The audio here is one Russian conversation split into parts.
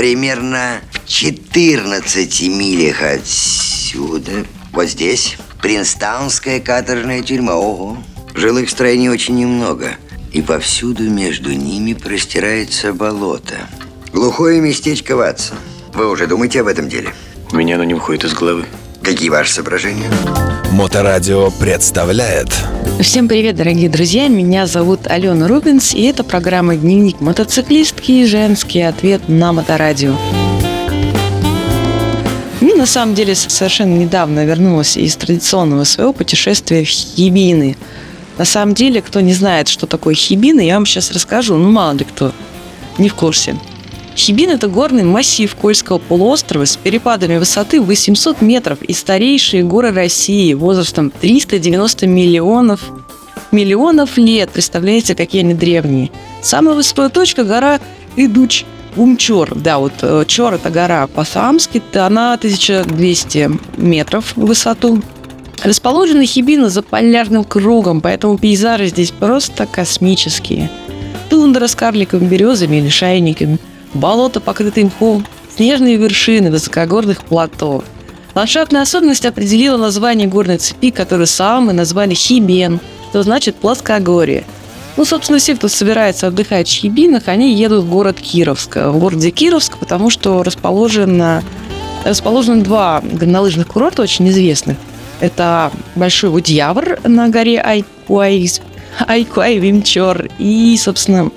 Примерно в 14 милях отсюда, вот здесь, Принстаунская каторжная тюрьма. Ого. Жилых строений очень немного. И повсюду между ними простирается болото. Глухое местечко Ватсон. Вы уже думаете об этом деле? У меня оно не уходит из головы. Какие ваши соображения? Моторадио представляет Всем привет, дорогие друзья! Меня зовут Алена Рубинс, и это программа «Дневник мотоциклистки. Женский ответ на Моторадио». Ну, на самом деле, совершенно недавно вернулась из традиционного своего путешествия в Хибины. На самом деле, кто не знает, что такое Хибины, я вам сейчас расскажу, ну, мало ли кто не в курсе. Хибин – это горный массив Кольского полуострова с перепадами высоты 800 метров и старейшие горы России возрастом 390 миллионов миллионов лет. Представляете, какие они древние. Самая высокая точка – гора Идуч Умчор. Да, вот э, Чор – это гора по-самски, она 1200 метров в высоту. Расположена Хибина за полярным кругом, поэтому пейзажи здесь просто космические. Тундра с карликовыми березами или шайниками – болото, покрытые мхом, снежные вершины высокогорных плато. Ландшафтная особенность определила название горной цепи, которую сам назвали Хибен, что значит плоскогорье. Ну, собственно, все, кто собирается отдыхать в Хибинах, они едут в город Кировск. В городе Кировск, потому что расположено, расположены два горнолыжных курорта очень известных. Это Большой Удьявр на горе Айкуай, Айкуай Вимчор и, собственно,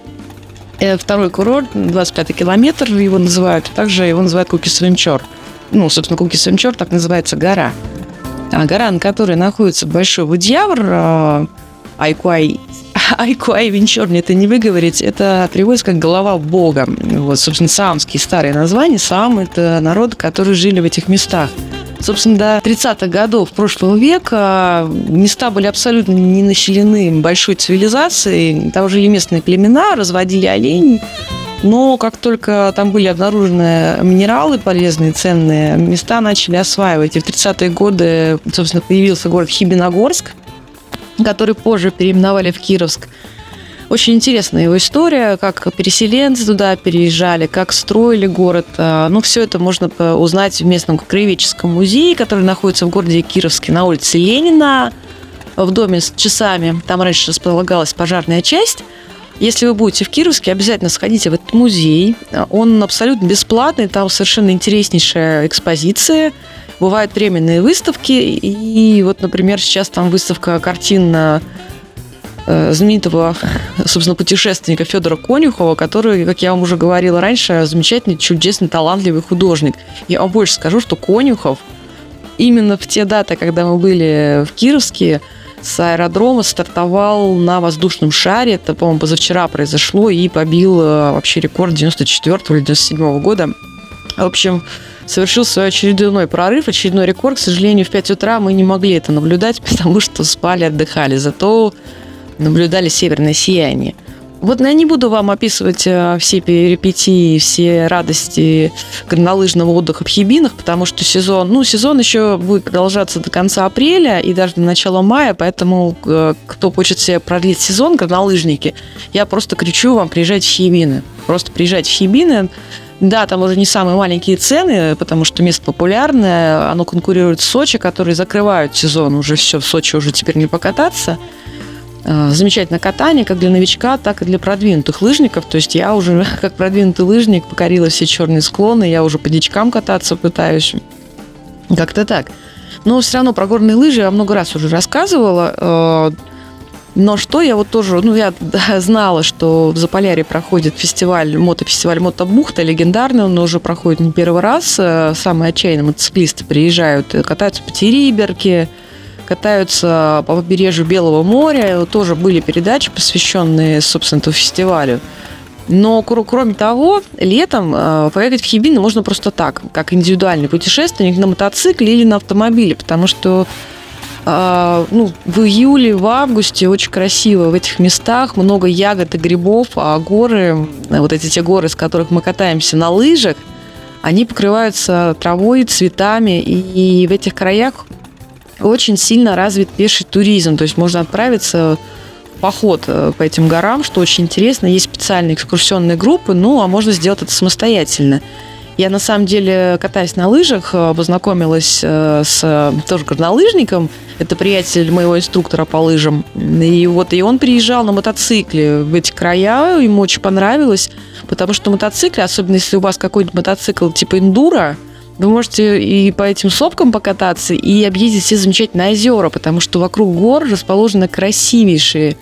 второй курорт, 25 километр его называют, также его называют Кукисвенчор. Ну, собственно, Кукисвенчор так называется гора. А гора, на которой находится Большой Вудьявр, э, Айкуай, Айкуай Венчор, мне это не выговорить, это переводится как «голова Бога». Вот, собственно, саамские старые названия. Саам – это народ, которые жили в этих местах. Собственно, до 30-х годов прошлого века места были абсолютно не населены большой цивилизацией. Там жили местные племена, разводили оленей. Но как только там были обнаружены минералы полезные, ценные, места начали осваивать. И в 30-е годы, собственно, появился город Хибиногорск, который позже переименовали в Кировск. Очень интересная его история, как переселенцы туда переезжали, как строили город. А, ну, все это можно узнать в местном краеведческом музее, который находится в городе Кировске на улице Ленина, в доме с часами. Там раньше располагалась пожарная часть. Если вы будете в Кировске, обязательно сходите в этот музей. Он абсолютно бесплатный, там совершенно интереснейшая экспозиция. Бывают временные выставки, и вот, например, сейчас там выставка картин Э, знаменитого, собственно, путешественника Федора Конюхова, который, как я вам уже говорила раньше, замечательный, чудесный, талантливый художник. Я вам больше скажу, что Конюхов именно в те даты, когда мы были в Кировске, с аэродрома стартовал на воздушном шаре. Это, по-моему, позавчера произошло и побил э, вообще рекорд 94 или 97 года. В общем, совершил свой очередной прорыв, очередной рекорд. К сожалению, в 5 утра мы не могли это наблюдать, потому что спали, отдыхали. Зато наблюдали северное сияние. Вот я не буду вам описывать э, все перипетии, все радости горнолыжного отдыха в Хибинах, потому что сезон, ну, сезон еще будет продолжаться до конца апреля и даже до начала мая, поэтому э, кто хочет себе продлить сезон, горнолыжники, я просто кричу вам, приезжать в Хибины. Просто приезжать в Хибины, да, там уже не самые маленькие цены, потому что место популярное, оно конкурирует с Сочи, которые закрывают сезон, уже все, в Сочи уже теперь не покататься. Э, замечательное катание как для новичка, так и для продвинутых лыжников. То есть я уже как продвинутый лыжник покорила все черные склоны, я уже по дичкам кататься пытаюсь. Как-то так. Но все равно про горные лыжи я много раз уже рассказывала. Э, но что я вот тоже, ну я знала, что в Заполярье проходит фестиваль, мотофестиваль Мотобухта, легендарный, он уже проходит не первый раз. Э, самые отчаянные мотоциклисты приезжают, катаются по Териберке, катаются по побережью Белого моря. Тоже были передачи, посвященные, собственно, этому фестивалю. Но кроме того, летом э, поехать в Хибины можно просто так, как индивидуальный путешественник на мотоцикле или на автомобиле, потому что э, ну, в июле, в августе очень красиво в этих местах, много ягод и грибов, а горы, вот эти те горы, с которых мы катаемся на лыжах, они покрываются травой, цветами, и в этих краях очень сильно развит пеший туризм, то есть можно отправиться в поход э, по этим горам, что очень интересно. Есть специальные экскурсионные группы, ну, а можно сделать это самостоятельно. Я на самом деле катаюсь на лыжах, э, познакомилась э, с тоже горнолыжником. Это приятель моего инструктора по лыжам. И вот и он приезжал на мотоцикле в эти края, ему очень понравилось, потому что мотоциклы, особенно если у вас какой-нибудь мотоцикл типа эндуро, вы можете и по этим сопкам покататься, и объездить все замечательные озера, потому что вокруг гор расположены красивейшие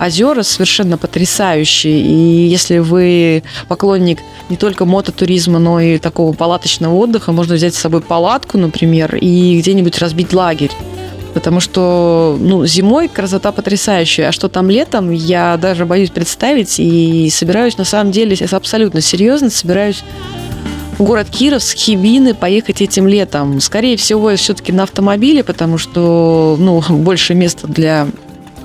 озера совершенно потрясающие. И если вы поклонник не только мототуризма, но и такого палаточного отдыха, можно взять с собой палатку, например, и где-нибудь разбить лагерь. Потому что ну, зимой красота потрясающая, а что там летом, я даже боюсь представить и собираюсь, на самом деле, абсолютно серьезно, собираюсь в город Кировск, Хибины поехать этим летом. Скорее всего, все-таки на автомобиле, потому что ну, больше места для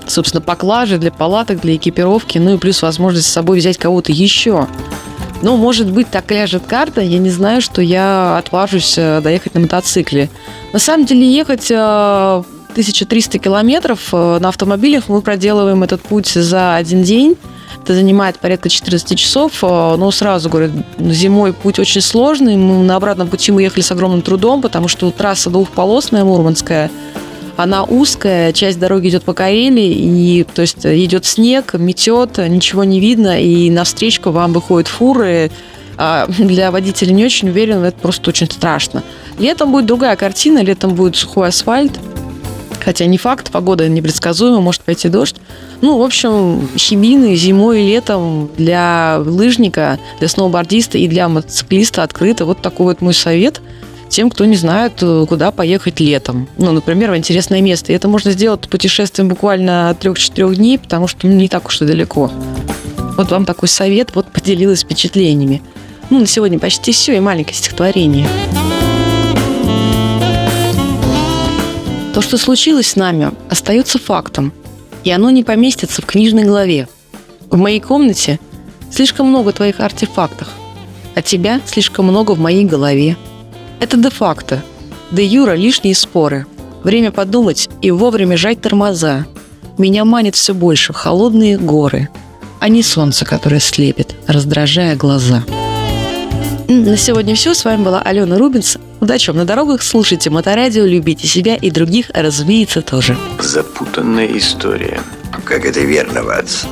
собственно, поклажи для палаток, для экипировки, ну и плюс возможность с собой взять кого-то еще. Ну, может быть, так ляжет карта, я не знаю, что я отважусь э, доехать на мотоцикле. На самом деле, ехать 1300 э, километров э, на автомобилях мы проделываем этот путь за один день. Это занимает порядка 14 часов, но сразу говорю, зимой путь очень сложный. Мы на обратном пути мы ехали с огромным трудом, потому что трасса двухполосная, Мурманская – она узкая, часть дороги идет по Карелии, и то есть идет снег, метет, ничего не видно, и навстречу вам выходят фуры. А для водителя не очень уверен, это просто очень страшно. Летом будет другая картина, летом будет сухой асфальт, Хотя не факт, погода непредсказуема, может пойти дождь. Ну, в общем, химины зимой и летом для лыжника, для сноубордиста и для мотоциклиста открыто. Вот такой вот мой совет – тем, кто не знает, э, куда поехать летом. Ну, например, в интересное место. И это можно сделать путешествием буквально от 3-4 дней, потому что не так уж и далеко. Вот вам такой совет, вот поделилась впечатлениями. Ну, на сегодня почти все, и маленькое стихотворение. То, что случилось с нами, остается фактом, и оно не поместится в книжной главе. В моей комнате слишком много твоих артефактов, а тебя слишком много в моей голове. Это де-факто. Де-юра – лишние споры. Время подумать и вовремя жать тормоза. Меня манит все больше холодные горы, а не солнце, которое слепит, раздражая глаза. На сегодня все. С вами была Алена Рубинс. Удачи вам на дорогах. Слушайте Моторадио, любите себя и других, разумеется, тоже. Запутанная история. Как это верно, Ватс.